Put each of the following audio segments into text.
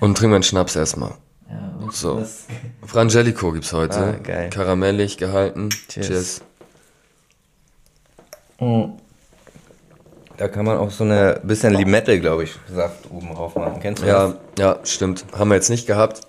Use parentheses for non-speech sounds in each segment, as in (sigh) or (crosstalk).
Und trinken wir einen Schnaps erstmal. Ja, So. Frangelico gibt's heute. Ah, geil. Karamellig gehalten. Cheers. Cheers. Da kann man auch so eine bisschen Limette, glaube ich, Saft oben drauf machen. Kennst du Ja, ja, stimmt. Haben wir jetzt nicht gehabt.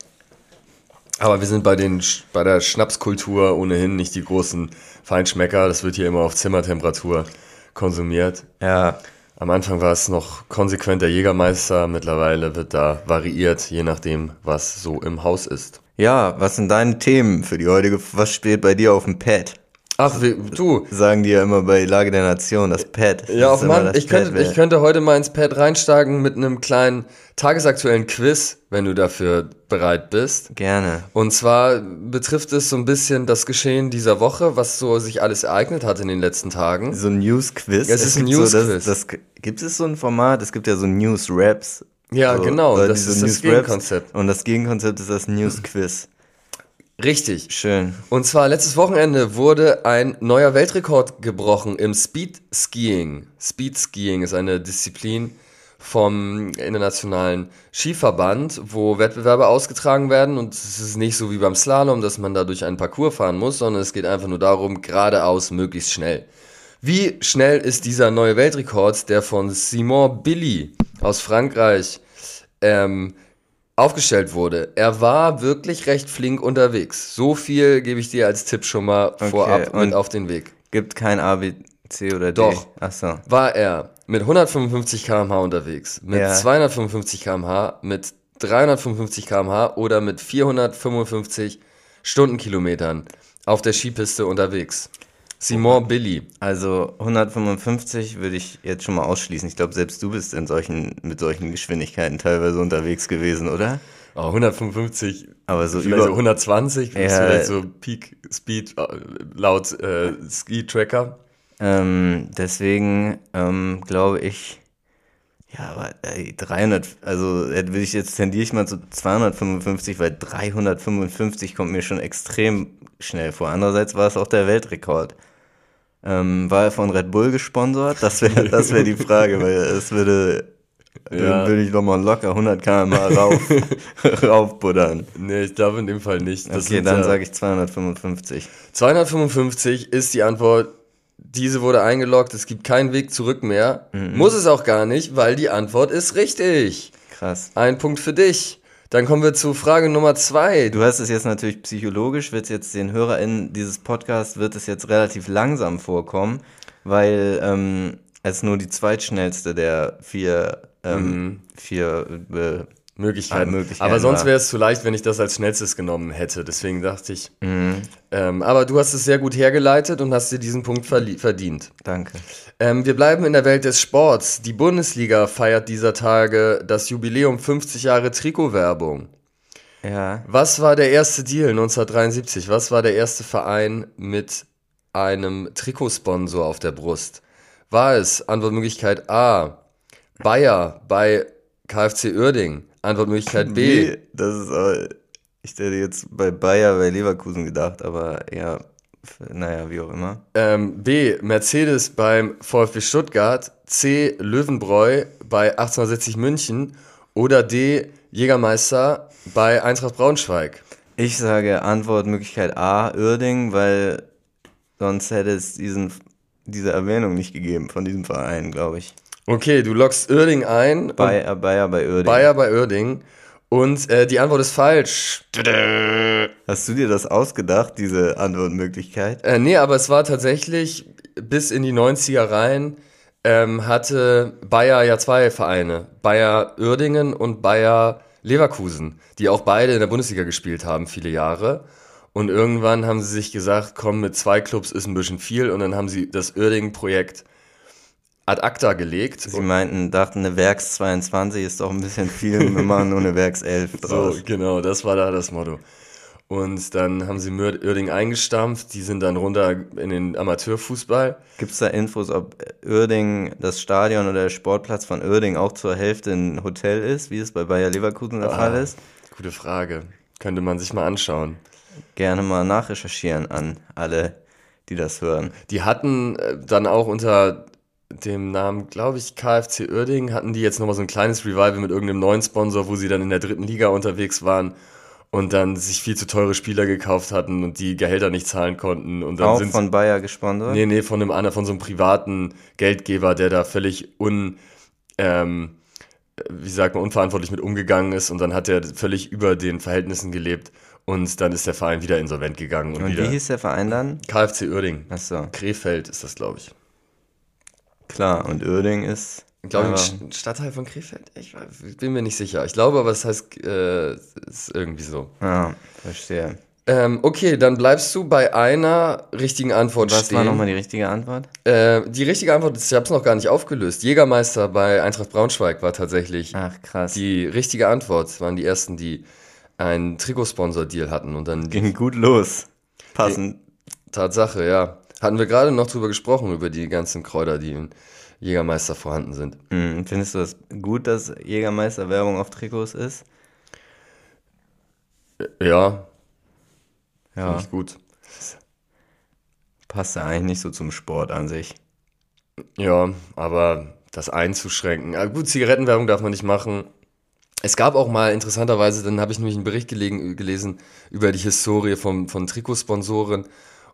Aber wir sind bei, den, bei der Schnapskultur ohnehin nicht die großen Feinschmecker. Das wird hier immer auf Zimmertemperatur konsumiert. das? Ja, Am Anfang war es noch konsequent der Jägermeister. Mittlerweile wird da variiert, je nachdem, was so im Haus ist. Ja, was sind deine Themen für die heutige? Was steht bei dir auf dem Pad? Ach, wie, du. Sagen die ja immer bei Lage der Nation, das Pad. Ja, auf Mann, ich könnte, Pad, ich könnte heute mal ins Pad reinsteigen mit einem kleinen tagesaktuellen Quiz, wenn du dafür bereit bist. Gerne. Und zwar betrifft es so ein bisschen das Geschehen dieser Woche, was so sich alles ereignet hat in den letzten Tagen. So ein News-Quiz. Ja, es ist ein (laughs) so News-Quiz. das, das, gibt es so ein Format? Es gibt ja so News-Raps. Ja, so, genau, das so ist das Gegenkonzept. Und das Gegenkonzept ist das News-Quiz. Richtig. Schön. Und zwar letztes Wochenende wurde ein neuer Weltrekord gebrochen im Speed Skiing. Speed Skiing ist eine Disziplin vom internationalen Skiverband, wo Wettbewerbe ausgetragen werden und es ist nicht so wie beim Slalom, dass man da durch einen Parcours fahren muss, sondern es geht einfach nur darum, geradeaus möglichst schnell. Wie schnell ist dieser neue Weltrekord, der von Simon Billy aus Frankreich ähm, aufgestellt wurde? Er war wirklich recht flink unterwegs. So viel gebe ich dir als Tipp schon mal vorab und- mit auf den Weg. Gibt kein A, B, C oder D. Doch. Ach so. War er mit 155 km/h unterwegs, mit Ja. 255 km/h, mit 355 km/h oder mit 455 Stundenkilometern auf der Skipiste unterwegs. Simon Billy. Also 155 würde ich jetzt schon mal ausschließen. Ich glaube, selbst du bist in solchen, mit solchen Geschwindigkeiten teilweise unterwegs gewesen, oder? Oh, 155, Aber so über- so 120, das ist Ja. vielleicht so Peak Speed äh, laut äh, Ski-Tracker. Ähm, deswegen ähm, glaube ich, ja, aber ey, 300, also äh, will ich jetzt tendiere ich mal zu 255, weil 355 kommt mir schon extrem schnell vor. Andererseits war es auch der Weltrekord. Ähm, war er von Red Bull gesponsert? Das wäre (laughs) das wär die Frage, weil es würde, Ja. dann würde ich nochmal locker 100 km/h rauf, (laughs) raufbuddern. Nee, ich glaube in dem Fall nicht. Das Okay, dann ja- sage ich 255. 255 ist die Antwort. Diese wurde eingeloggt, es gibt keinen Weg zurück mehr. Mhm. Muss es auch gar nicht, weil die Antwort ist richtig. Krass. Ein Punkt für dich. Dann kommen wir zu Frage Nummer zwei. Du hast es jetzt natürlich psychologisch, wird jetzt den HörerInnen dieses Podcasts wird es jetzt relativ langsam vorkommen, weil ähm, es nur die zweitschnellste der vier, ähm, vier äh, Möglichkeiten. Möglichkeiten aber sonst wäre es zu leicht, wenn ich das als schnellstes genommen hätte. Deswegen dachte ich. Mhm. Ähm, aber du hast es sehr gut hergeleitet und hast dir diesen Punkt verdient. Danke. Ähm, wir bleiben in der Welt des Sports. Die Bundesliga feiert dieser Tage das Jubiläum 50 Jahre Trikotwerbung. Ja, Was war der erste Deal 1973? Was war der erste Verein mit einem Trikotsponsor auf der Brust? War es Antwortmöglichkeit A, Bayer bei KfC Uerding? Antwortmöglichkeit B, B, das ist aber, ich hätte jetzt bei Bayer, bei Leverkusen gedacht, aber ja, naja, wie auch immer. ähm, B, Mercedes beim VfB Stuttgart, C, Löwenbräu bei 1860 München oder D, Jägermeister bei Eintracht Braunschweig? Ich sage Antwortmöglichkeit A, Uerding, weil sonst hätte es diesen, diese Erwähnung nicht gegeben von diesem Verein, glaube ich. Okay, du loggst Uerding ein. Bayer, Bayer bei Uerding. Bayer bei Uerding. Und äh, die Antwort ist falsch. Hast du dir das ausgedacht, diese Antwortmöglichkeit? Äh, nee, aber es war tatsächlich bis in die 90er rein, ähm, hatte Bayer ja zwei Vereine. Bayer Uerdingen und Bayer Leverkusen, die auch beide in der Bundesliga gespielt haben, viele Jahre. Und irgendwann haben sie sich gesagt, komm, mit zwei Clubs ist ein bisschen viel. Und dann haben sie das Uerdingen-Projekt ad acta gelegt. Sie meinten, dachten, eine Werks 22 ist doch ein bisschen viel, wir machen nur eine Werks 11 (laughs) So, draus. genau, das war da das Motto. Und dann haben sie Uerding eingestampft, die sind dann runter in den Amateurfußball. Gibt es da Infos, ob Uerding, das Stadion oder der Sportplatz von Uerding auch zur Hälfte ein Hotel ist, wie es bei Bayer Leverkusen der Fall ist? Gute Frage. Könnte man sich mal anschauen. Gerne mal nachrecherchieren an alle, die das hören. Die hatten äh, dann auch unter dem Namen, glaube ich, KFC Uerdingen, hatten die jetzt nochmal so ein kleines Revival mit irgendeinem neuen Sponsor, wo sie dann in der dritten Liga unterwegs waren und dann sich viel zu teure Spieler gekauft hatten und die Gehälter nicht zahlen konnten. Und dann Auch sind von Bayer gesponsert? Nee, nee, von einem anderen, von so einem privaten Geldgeber, der da völlig un, ähm, wie sagt man, unverantwortlich mit umgegangen ist und dann hat er völlig über den Verhältnissen gelebt und dann ist der Verein wieder insolvent gegangen. Und, Und wie hieß der Verein dann? KFC Uerdingen. Achso, Krefeld ist das, glaube ich. Klar. Und Uerding ist. Glaube ich, ein Stadtteil von Krefeld? Ich bin mir nicht sicher. Ich glaube aber, es heißt, äh, ist irgendwie so. Ja, verstehe. Ähm, okay, dann bleibst du bei einer richtigen Antwort Was stehen. war nochmal die richtige Antwort? Äh, die richtige Antwort ist, ich habe es noch gar nicht aufgelöst. Jägermeister bei Eintracht Braunschweig war tatsächlich Ach, krass. die richtige Antwort. Es waren die ersten, die einen Trikotsponsor-Deal hatten und dann Ging gut los. Passend. Tatsache, ja. Hatten wir gerade noch drüber gesprochen, über die ganzen Kräuter, die in Jägermeister vorhanden sind. Hm, Findest du das gut, dass Jägermeister Werbung auf Trikots ist? Ja, Ja, finde ich gut. passt ja eigentlich nicht so zum Sport an sich. Ja, aber das einzuschränken. Ah, gut, Zigarettenwerbung darf man nicht machen. Es gab auch mal interessanterweise, dann habe ich nämlich einen Bericht gelegen, gelesen über die Historie vom, von Trikotsponsoren.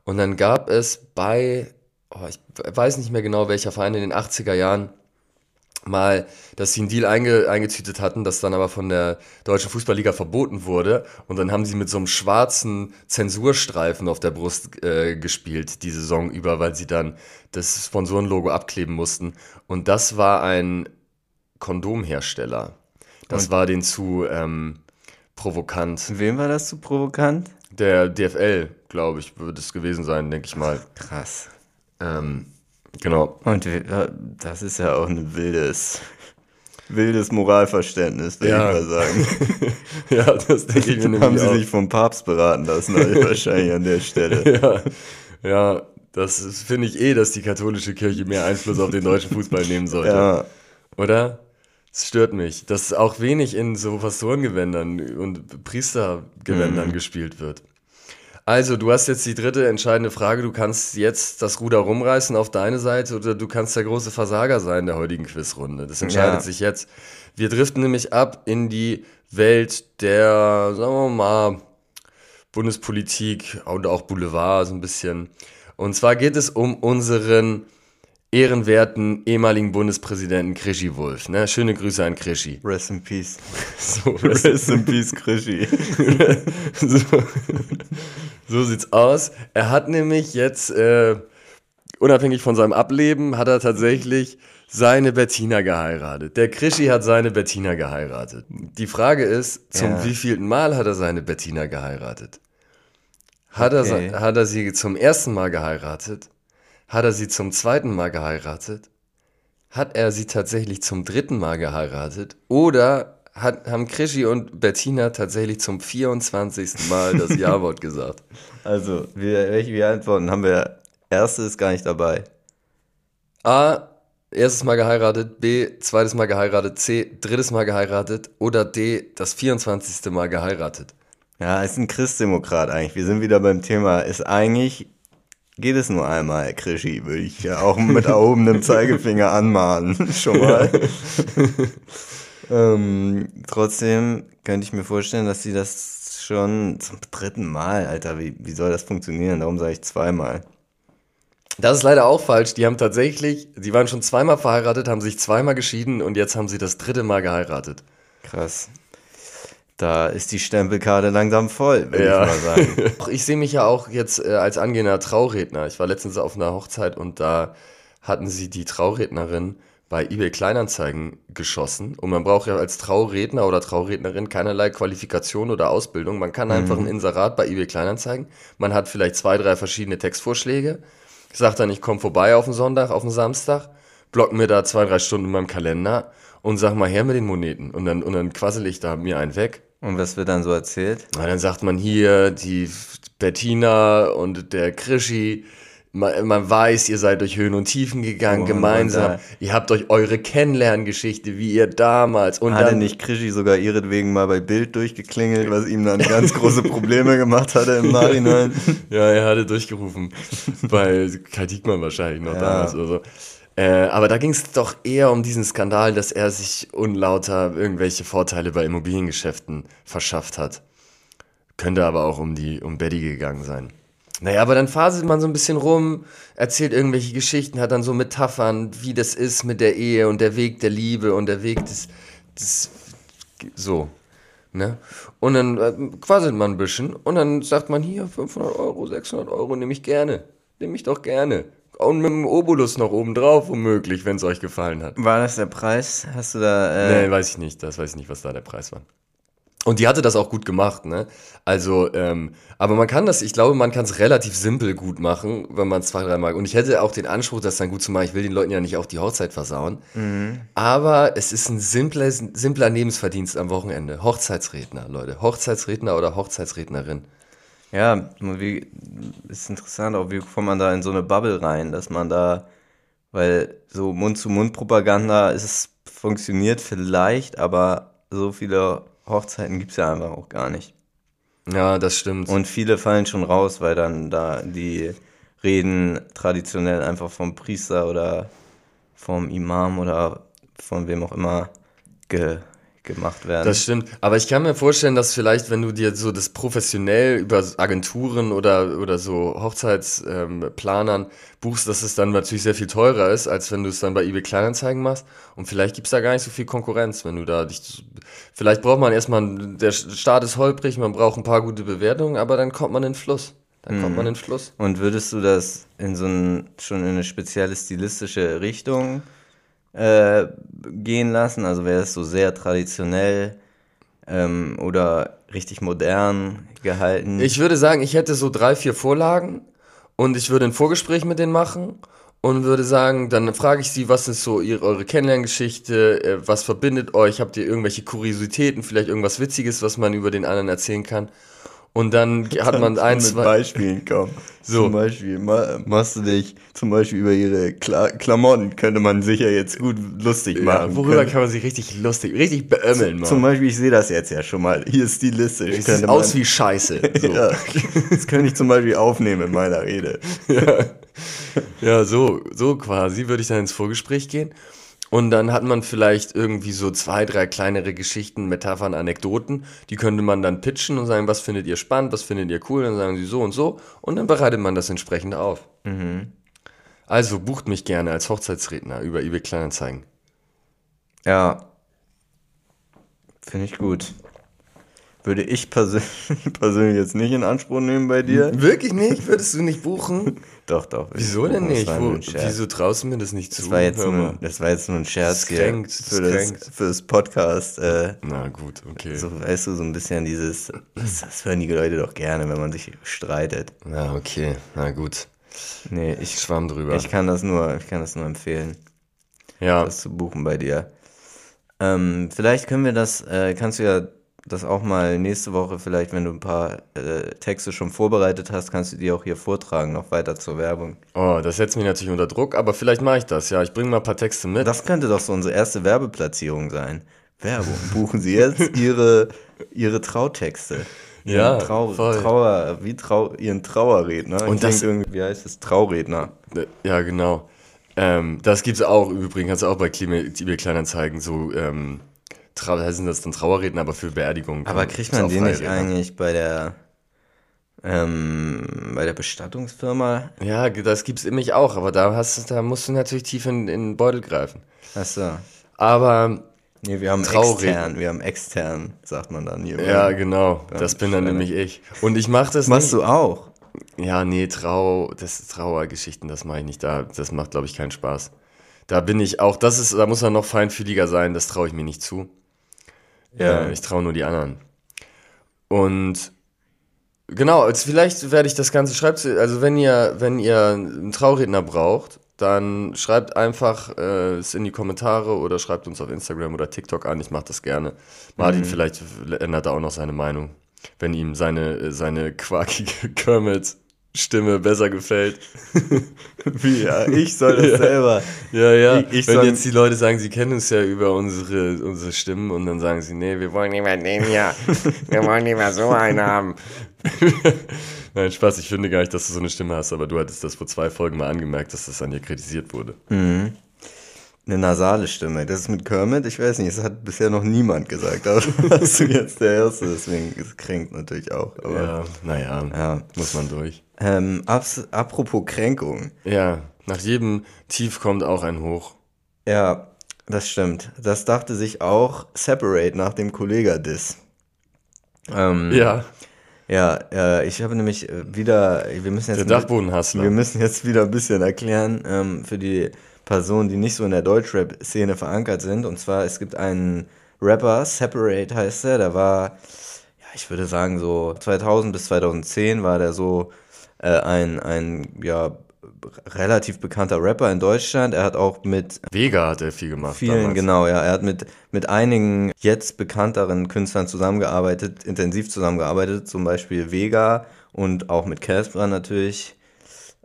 Und dann gab es bei, oh, ich weiß nicht mehr genau welcher Verein in den 80er Jahren, mal, dass sie einen Deal einge, eingetütet hatten, das dann aber von der Deutschen Fußballliga verboten wurde. Und dann haben sie mit so einem schwarzen Zensurstreifen auf der Brust äh, gespielt, die Saison über, weil sie dann das Sponsorenlogo abkleben mussten. Und das war ein Kondomhersteller. Das Und- war den zu ähm, provokant. Wem war das zu provokant? Der DFL, glaube ich, wird es gewesen sein, denke ich mal. Krass. Ähm, genau. Und das ist ja auch ein wildes, wildes Moralverständnis, würde Ja. ich mal sagen. (laughs) ja, das denke ich mir nämlich Haben sie auch. sich vom Papst beraten lassen, (laughs) also wahrscheinlich an der Stelle. (laughs) Ja, ja das finde ich eh, dass die katholische Kirche mehr Einfluss auf den deutschen Fußball nehmen sollte. Ja, Oder? Es stört mich, dass auch wenig in so Pastorengewändern und Priestergewändern gespielt wird. Also, du hast jetzt die dritte entscheidende Frage. Du kannst jetzt das Ruder rumreißen auf deine Seite oder du kannst der große Versager sein der heutigen Quizrunde. Das entscheidet Ja. sich jetzt. Wir driften nämlich ab in die Welt der, sagen wir mal, Bundespolitik und auch Boulevard so ein bisschen. Und zwar geht es um unseren ehrenwerten ehemaligen Bundespräsidenten Krischi Wolf. Ne? Schöne Grüße an Krischi. rest in peace. (laughs) So, (laughs) Rest in peace, Krischi. (laughs) so, so sieht's aus. Er hat nämlich jetzt, äh, unabhängig von seinem Ableben, hat er tatsächlich seine Bettina geheiratet. Der Krischi hat seine Bettina geheiratet. Die Frage ist, zum Ja. wievielten Mal hat er seine Bettina geheiratet? Hat, er, Okay. se- hat er sie zum ersten Mal geheiratet? Hat er sie zum zweiten Mal geheiratet? Hat er sie tatsächlich zum dritten Mal geheiratet? Oder hat, haben Krischi und Bettina tatsächlich zum 24. Mal das (laughs) Ja-Wort gesagt? Also, wir, welche wir antworten? Haben wir, erste ist gar nicht dabei. A, erstes Mal geheiratet, B, zweites Mal geheiratet, C, drittes Mal geheiratet oder D, das 24. Mal geheiratet. Ja, ist ein Christdemokrat eigentlich. Wir sind wieder beim Thema. Ist eigentlich, geht es nur einmal, Krischi, würde ich ja auch mit erhobenem Zeigefinger anmahnen. (laughs) Schon mal. (laughs) ähm, trotzdem könnte ich mir vorstellen, dass sie das schon zum dritten Mal, Alter, wie, wie soll das funktionieren? Darum sage ich zweimal. Das ist leider auch falsch. Die haben tatsächlich, die waren schon zweimal verheiratet, haben sich zweimal geschieden und jetzt haben sie das dritte Mal geheiratet. Krass. Da ist die Stempelkarte langsam voll, würde Ja. ich mal sagen. (laughs) Ich sehe mich ja auch jetzt äh, als angehender Trauredner. Ich war letztens auf einer Hochzeit und da hatten sie die Traurednerin bei eBay Kleinanzeigen geschossen. Und man braucht ja als Trauredner oder Traurednerin keinerlei Qualifikation oder Ausbildung. Man kann einfach ein Inserat bei eBay Kleinanzeigen. Man hat vielleicht zwei, drei verschiedene Textvorschläge. Sagt dann, ich komme vorbei auf den Sonntag, auf den Samstag, block mir da zwei, drei Stunden in meinem Kalender und sag mal her mit den Moneten. Und dann, und dann quassel ich da mir einen weg. Und was wird dann so erzählt? Na, dann sagt man hier, die Bettina und der Krischi, man, man weiß, ihr seid durch Höhen und Tiefen gegangen, Und- gemeinsam. ihr habt euch eure Kennenlerngeschichte, wie ihr damals. Und Hatte dann, nicht Krischi sogar ihretwegen mal bei Bild durchgeklingelt, was ihm dann ganz große Probleme gemacht hatte im Nachhinein? (laughs) Ja, er hatte durchgerufen. bei Kai Diekmann wahrscheinlich noch Ja. damals oder so. Äh, aber da ging es doch eher um diesen Skandal, dass er sich unlauter irgendwelche Vorteile bei Immobiliengeschäften verschafft hat. Könnte aber auch um die um Betty gegangen sein. Naja, aber dann faselt man so ein bisschen rum, erzählt irgendwelche Geschichten, hat dann so Metaphern, wie das ist mit der Ehe und der Weg der Liebe und der Weg des, des so. Ne? Und dann äh, man ein bisschen und dann sagt man hier 500 Euro, 600 Euro nehme ich gerne. Nehme ich doch gerne. Und mit dem Obolus noch oben drauf, womöglich, wenn es euch gefallen hat. War das der Preis? Hast du da. Äh Nee, weiß ich nicht. Das weiß ich nicht, was da der Preis war. Und die hatte das auch gut gemacht, ne? Also, ähm, aber man kann das, ich glaube, man kann es relativ simpel gut machen, wenn man es zwei, dreimal. Und ich hätte auch den Anspruch, das dann gut zu machen. Ich will den Leuten ja nicht auch die Hochzeit versauen. Aber es ist ein simpler, simpler Lebensverdienst am Wochenende. Hochzeitsredner, Leute. Hochzeitsredner oder Hochzeitsrednerin. Ja, wie, ist interessant auch, wie kommt man da in so eine Bubble rein, dass man da, weil so Mund-zu-Mund-Propaganda es funktioniert vielleicht, aber so viele Hochzeiten gibt es ja einfach auch gar nicht. Ja, das stimmt. Und viele fallen schon raus, weil dann da die Reden traditionell einfach vom Priester oder vom Imam oder von wem auch immer ge gemacht werden. Das stimmt. Aber ich kann mir vorstellen, dass vielleicht, wenn du dir so das professionell über Agenturen oder, oder so Hochzeitsplanern ähm, buchst, dass es dann natürlich sehr viel teurer ist, als wenn du es dann bei eBay Kleinanzeigen machst. Und vielleicht gibt es da gar nicht so viel Konkurrenz, wenn du da dich. Vielleicht braucht man erstmal, der Start ist holprig, man braucht ein paar gute Bewertungen, aber dann kommt man in den Fluss. Dann kommt man in den Fluss. Und würdest du das in so ein, schon in eine spezielle stilistische Richtung äh, gehen lassen? Also wäre es so sehr traditionell ähm, oder richtig modern gehalten? Ich würde sagen, ich hätte so drei, vier Vorlagen und ich würde ein Vorgespräch mit denen machen und würde sagen, dann frage ich sie, was ist so ihre, eure Kennenlerngeschichte, äh, was verbindet euch, habt ihr irgendwelche Kuriositäten, vielleicht irgendwas Witziges, was man über den anderen erzählen kann. Und (laughs) dann hat man ein, mit zwei. Beispielen kommen. (laughs) So. Zum Beispiel ma machst du dich zum Beispiel über ihre Kla Klamotten könnte man sicher jetzt gut lustig Ja, machen. worüber Könnte- kann man sich richtig lustig, richtig beömmeln, Zum Mann. Beispiel, ich sehe das jetzt ja schon mal. Hier stilistisch. Es könnte sieht man- aus wie Scheiße. (laughs) So. Ja, das könnte ich zum Beispiel aufnehmen in meiner Rede. Ja, so, so quasi würde ich dann ins Vorgespräch gehen. Und dann hat man vielleicht irgendwie so zwei, drei kleinere Geschichten, Metaphern, Anekdoten. Die könnte man dann pitchen und sagen, was findet ihr spannend, was findet ihr cool. Dann sagen sie so und so. Und dann bereitet man das entsprechend auf. Also bucht mich gerne als Hochzeitsredner über eBay Kleinanzeigen. Ja. Finde ich gut. Würde ich persönlich, (laughs) persönlich jetzt nicht in Anspruch nehmen bei dir? Wirklich nicht? Würdest du nicht buchen? (laughs) Doch, doch. Wieso denn nicht? Wo, wieso traust du mir das nicht zu? Das war, jetzt nur, das war jetzt nur ein Scherz Das kränkt, für, das für das Podcast. Äh, Na gut, okay. so, weißt du, so ein bisschen dieses, das, das hören die Leute doch gerne, wenn man sich streitet. Na okay, na gut. Nee, Ich ich, schwamm drüber. ich kann das nur, ich kann das nur empfehlen. ja, das zu buchen bei dir. Ähm, vielleicht können wir das, äh, kannst du ja das auch mal nächste Woche, vielleicht, wenn du ein paar äh, Texte schon vorbereitet hast, kannst du die auch hier vortragen, noch weiter zur Werbung. oh, das setzt mich natürlich unter Druck, aber vielleicht mache ich das. Ja, ich bringe mal ein paar Texte mit. Das könnte doch so unsere erste Werbeplatzierung sein. Werbung. Buchen Sie jetzt Ihre, Ihre Trautexte. Ihren Ja, Trau, voll. Trauer, wie Trau, Ihren Trauerredner. Und das- irgendwie, wie heißt es? Trauredner. Ja, genau. Ähm, das gibt's auch übrigens, kannst du auch bei Klima- eBay Kleinanzeigen so, ähm, Trau heißen das dann Trauerredner, aber für Beerdigungen. Aber kriegt man den nicht Freiredner. eigentlich bei der, ähm, bei der Bestattungsfirma? Ja, das gibt's nämlich auch, aber da hast du, da musst du natürlich tief in, in den Beutel greifen. Achso. Aber, Nee, wir haben Trauredner. extern, wir haben extern, sagt man dann hier. ja, genau, das bin dann nämlich ich. Und ich mache das Machst nicht. du auch? Ja, nee, Trau, das Trauergeschichten, das mache ich nicht. Da, das macht, glaube ich, keinen Spaß. Da bin ich auch, das ist, da muss er noch feinfühliger sein, das traue ich mir nicht zu. Ja. Äh, ich traue nur die anderen. Und genau, als vielleicht werde ich das Ganze, schreibt, also wenn ihr, wenn ihr einen Trauredner braucht, dann schreibt einfach äh, es in die Kommentare oder schreibt uns auf Instagram oder TikTok an. Ich mache das gerne. Martin vielleicht ändert da auch noch seine Meinung, wenn ihm seine, seine quakige (laughs) Kermit-Stimme besser gefällt. (laughs) Wie, ja, ich soll das (laughs) Ja. selber. Ja, ja. Ich- ich Wenn jetzt die Leute sagen, sie kennen uns ja über unsere, unsere Stimmen und dann sagen sie, nee, wir wollen lieber den hier. (laughs) Wir wollen lieber so einen haben. Nein, Spaß, ich finde gar nicht, dass du so eine Stimme hast, aber du hattest das vor zwei Folgen mal angemerkt, dass das an dir kritisiert wurde. eine nasale Stimme. Das ist mit Kermit, ich weiß nicht, das hat bisher noch niemand gesagt. Aber hast du jetzt der Erste, deswegen es kränkt natürlich auch. Aber, Ja, naja, Ja. muss man durch. Ähm, apropos Kränkung. Ja, nach jedem Tief kommt auch ein Hoch. Ja, das stimmt. Das dachte sich auch Separate nach dem Kollega-Diss. Ähm, Ja, Ja, äh, ich habe nämlich äh, wieder, wir müssen jetzt der Dachbodenhassler. Wir müssen jetzt wieder ein bisschen erklären ähm, für die Personen, die nicht so in der Deutschrap-Szene verankert sind. Und zwar, es gibt einen Rapper, Separate heißt er, der war, ja, ich würde sagen so 2000 bis 2010 war der so äh, ein, ein, ja, relativ bekannter Rapper in Deutschland. Er hat auch mit Vega hat er viel gemacht. Vielen, damals. genau, ja. Er hat mit, mit einigen jetzt bekannteren Künstlern zusammengearbeitet, intensiv zusammengearbeitet, zum Beispiel Vega und auch mit Casper natürlich.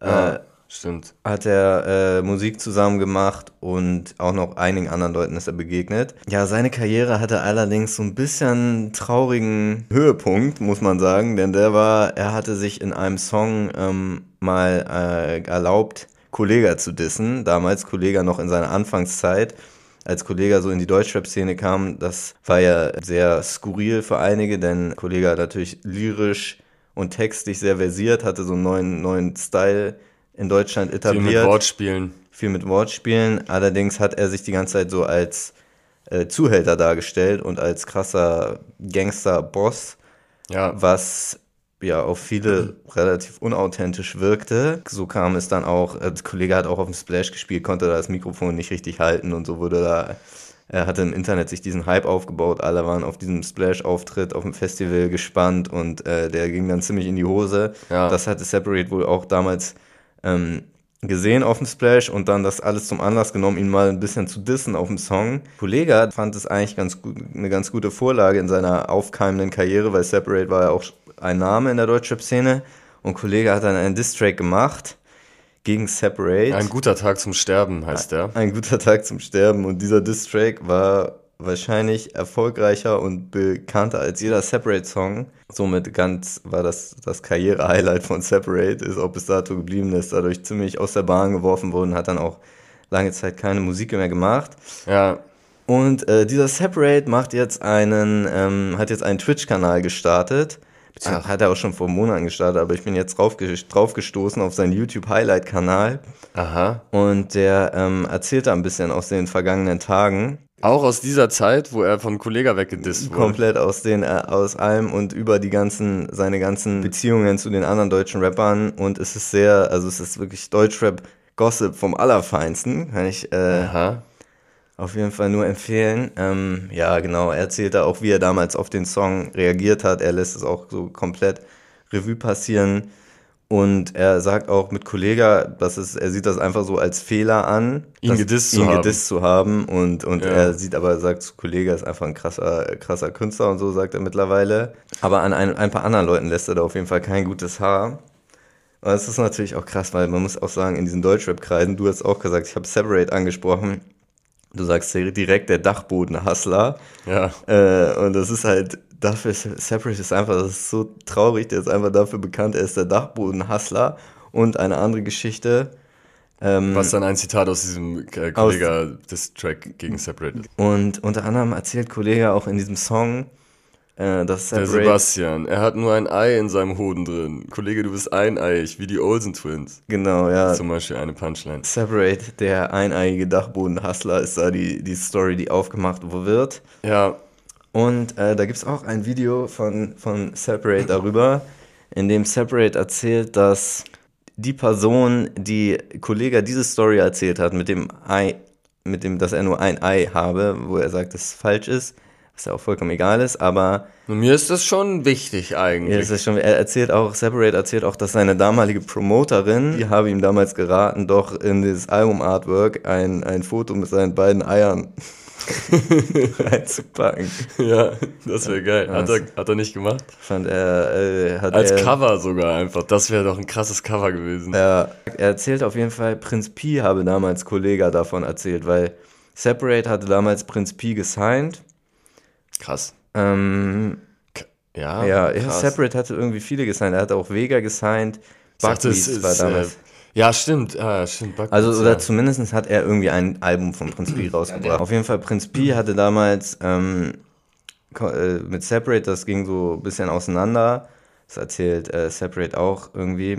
Ja, Äh, stimmt. hat er äh, Musik zusammen gemacht und auch noch einigen anderen Leuten ist er begegnet. Ja, seine Karriere hatte allerdings so ein bisschen traurigen Höhepunkt, muss man sagen, denn der war, er hatte sich in einem Song ähm, mal äh, erlaubt, Kollega zu dissen. Damals Kollega noch in seiner Anfangszeit. Als Kollega so in die Deutschrap-Szene kam, das war ja sehr skurril für einige, denn Kollega natürlich lyrisch und textlich sehr versiert, hatte so einen neuen, neuen Style in Deutschland Viel etabliert mit Wortspielen. viel mit Wortspielen. Allerdings hat er sich die ganze Zeit so als äh, Zuhälter dargestellt und als krasser Gangster-Boss, Ja, was ja auf viele relativ unauthentisch wirkte. So kam es dann auch, äh, der Kollege hat auch auf dem Splash gespielt, konnte da das Mikrofon nicht richtig halten und so wurde da, er hatte im Internet sich diesen Hype aufgebaut, alle waren auf diesem Splash-Auftritt auf dem Festival gespannt und äh, der ging dann ziemlich in die Hose. Ja. Das hatte Separate wohl auch damals ähm, gesehen auf dem Splash und dann das alles zum Anlass genommen, ihn mal ein bisschen zu dissen auf dem Song. Kollega fand es eigentlich ganz gut, eine ganz gute Vorlage in seiner aufkeimenden Karriere, weil Separate war ja auch ein Name in der Deutschrap-Szene und Kollege hat dann einen Diss-Track gemacht gegen Separate. ein guter Tag zum Sterben heißt der. Ein guter Tag zum Sterben und dieser Diss-Track war wahrscheinlich erfolgreicher und bekannter als jeder Separate-Song. Somit ganz war das das Karriere-Highlight von Separate, ist auch bis dato geblieben, ist dadurch ziemlich aus der Bahn geworfen worden, hat dann auch lange Zeit keine Musik mehr gemacht. Ja, Und äh, dieser Separate macht jetzt einen, ähm, hat jetzt einen Twitch-Kanal gestartet. Beziehungsweise Ach. Hat er auch schon vor Monaten gestartet, aber ich bin jetzt drauf, drauf gestoßen auf seinen YouTube-Highlight-Kanal. aha. Und der ähm, erzählt da ein bisschen aus den vergangenen Tagen. Auch aus dieser Zeit, wo er von Kollega weggedisst wurde. Komplett aus den, äh, aus allem und über die ganzen, seine ganzen Beziehungen zu den anderen deutschen Rappern. Und es ist sehr, also es ist wirklich Deutschrap-Gossip vom Allerfeinsten. Kann ich äh, auf jeden Fall nur empfehlen. Ähm, ja, genau. Er erzählt da auch, wie er damals auf den Song reagiert hat. Er lässt es auch so komplett Revue passieren. Und er sagt auch mit Kollega, dass es, er sieht das einfach so als Fehler an, Ihn gedisst zu ihn haben. gedisst zu haben. Und, und Ja. er sieht aber, sagt zu Kollega, ist einfach ein krasser, krasser Künstler und so, sagt er mittlerweile. Aber an ein, ein paar anderen Leuten lässt er da auf jeden Fall kein gutes Haar. Und das ist natürlich auch krass, weil man muss auch sagen, in diesen Deutschrap-Kreisen, du hast auch gesagt, ich habe Separate angesprochen, du sagst direkt der Dachboden-Hustler. Ja. Äh, und das ist halt, dafür, Separate ist einfach, das ist so traurig, der ist einfach dafür bekannt, er ist der Dachboden-Hustler. Und eine andere Geschichte, ähm, Was dann ein Zitat aus diesem äh, Kollega des Track gegen Separate ist. und unter anderem erzählt Kollege auch in diesem Song, äh, dass Der Separate, Sebastian, er hat nur ein Ei in seinem Hoden drin. Kollege, du bist eineig, wie die Olsen Twins. genau, ja, Zum Beispiel eine Punchline. Separate, der eineiige Dachboden-Hustler, ist da die, die Story, die aufgemacht wird. Ja, Und äh, da gibt es auch ein Video von, von Separate darüber, in dem Separate erzählt, dass die Person, die Kollege diese Story erzählt hat, mit dem Ei, mit dem, dass er nur ein Ei habe, wo er sagt, dass es falsch ist, was ja auch vollkommen egal ist, aber mir ist das schon wichtig ja, eigentlich. das ist schon, er erzählt auch, Separate erzählt auch, dass seine damalige Promoterin, die habe ihm damals geraten, doch in dieses Album-Artwork ein, ein Foto mit seinen beiden Eiern (laughs) reinzupacken. ja, das wäre geil. Hat er, hat er nicht gemacht? Fand er, äh, hat Als er, Cover sogar einfach. Das wäre doch ein krasses Cover gewesen. Ja, er erzählt auf jeden Fall, Prinz Pi habe damals Kollega davon erzählt, weil Separate hatte damals Prinz Pi gesigned. Krass. Ähm, Ja, ja, ja, krass. Separate hatte irgendwie viele gesigned. Er hatte auch Vega gesigned. Ist, war äh, damals. Ja, stimmt, ah, stimmt. Backwoods, Also, oder ja. zumindest hat er irgendwie ein Album von Prinz P rausgebracht. Auf jeden Fall, Prinz P hatte damals ähm, äh, mit Separate, das ging so ein bisschen auseinander. Das erzählt äh, Separate auch irgendwie,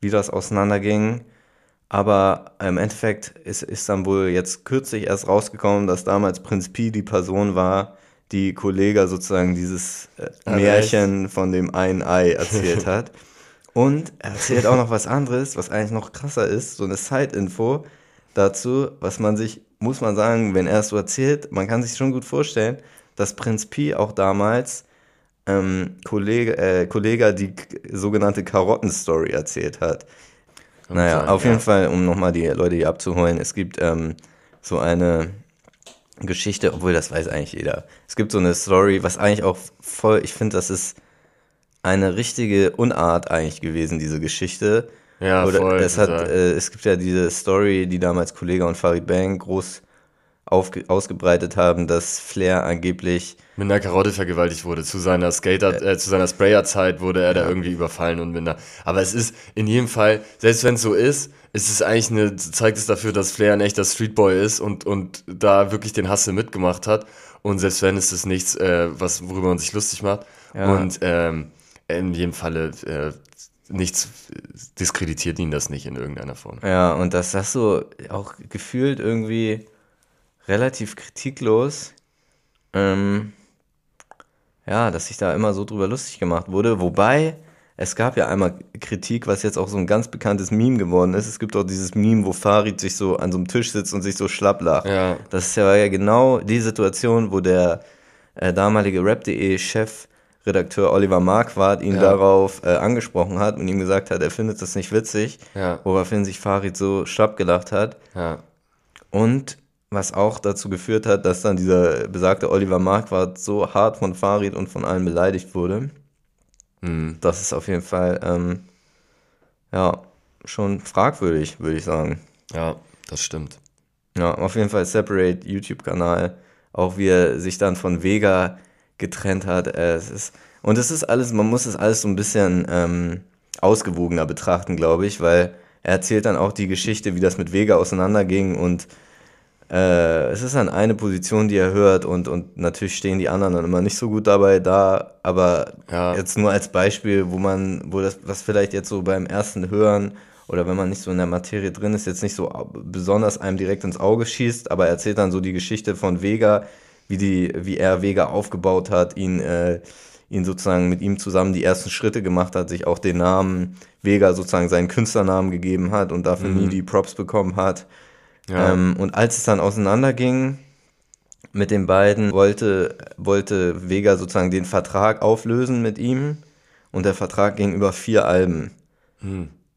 wie das auseinanderging. Aber im Endeffekt ist, ist dann wohl jetzt kürzlich erst rausgekommen, dass damals Prinz P die Person war, die Kollega sozusagen dieses äh, Märchen von dem einen Ei erzählt (laughs) hat. Und er erzählt auch noch was anderes, was eigentlich noch krasser ist, so eine Side-Info dazu, was man sich, muss man sagen, wenn er es so erzählt, man kann sich schon gut vorstellen, dass Prinz Pi auch damals ähm, Kollege, äh, Kollega die sogenannte Karotten-Story erzählt hat. Naja, sein, auf ja. jeden Fall, um nochmal die Leute hier abzuholen, es gibt ähm, so eine Geschichte, obwohl das weiß eigentlich jeder. Es gibt so eine Story, was eigentlich auch voll, ich finde, das ist eine richtige Unart eigentlich gewesen, diese Geschichte. Ja, Oder voll, es, hat, äh, es gibt ja diese Story, die damals Kollega und Farid Bang groß ausgebreitet haben, dass Flair angeblich mit einer Karotte vergewaltigt wurde. Zu seiner Skater, äh, zu seiner Sprayer-Zeit wurde er da irgendwie überfallen und mit einer. Aber es ist in jedem Fall, selbst wenn es so ist, ist es eigentlich eine, zeigt es dafür, dass Flair ein echter Streetboy ist und, und da wirklich den Hassel mitgemacht hat. Und selbst wenn ist es nichts, äh, was, worüber man sich lustig macht. Ja. Und ähm, in jedem Falle äh, nichts diskreditiert ihn das nicht in irgendeiner Form. Ja, und dass das so auch gefühlt irgendwie relativ kritiklos, ähm, ja, dass sich da immer so drüber lustig gemacht wurde. Wobei, es gab ja einmal Kritik, was jetzt auch so ein ganz bekanntes Meme geworden ist. Es gibt auch dieses Meme, wo Farid sich so an so einem Tisch sitzt und sich so schlapp lacht. Ja. Das ist ja, ja genau die Situation, wo der äh, damalige Rap.de-Chef Redakteur Oliver Marquardt ihn Ja. darauf äh, angesprochen hat und ihm gesagt hat, er findet das nicht witzig, Ja. woraufhin sich Farid so schlapp gelacht hat. Ja. Und was auch dazu geführt hat, dass dann dieser besagte Oliver Marquardt so hart von Farid und von allen beleidigt wurde. Hm. Das ist auf jeden Fall, ähm, ja, schon fragwürdig, würde ich sagen. Ja, das stimmt. Ja, auf jeden Fall Separate YouTube-Kanal. Auch wie er sich dann von Vega getrennt hat. Äh, es ist, und es ist alles, man muss es alles so ein bisschen ähm, ausgewogener betrachten, glaube ich, weil er erzählt dann auch die Geschichte, wie das mit Vega auseinanderging und äh, es ist dann eine Position, die er hört und, und natürlich stehen die anderen dann immer nicht so gut dabei da, aber Ja. jetzt nur als Beispiel, wo man, wo das, was vielleicht jetzt so beim ersten Hören oder wenn man nicht so in der Materie drin ist, jetzt nicht so besonders einem direkt ins Auge schießt, aber er erzählt dann so die Geschichte von Vega, wie die, wie er Vega aufgebaut hat, ihn, äh, ihn sozusagen mit ihm zusammen die ersten Schritte gemacht hat, sich auch den Namen Vega sozusagen seinen Künstlernamen gegeben hat und dafür nie die Props bekommen hat. Ja. Ähm, und als es dann auseinanderging mit den beiden, wollte, wollte Vega sozusagen den Vertrag auflösen mit ihm. Und der Vertrag ging über vier Alben.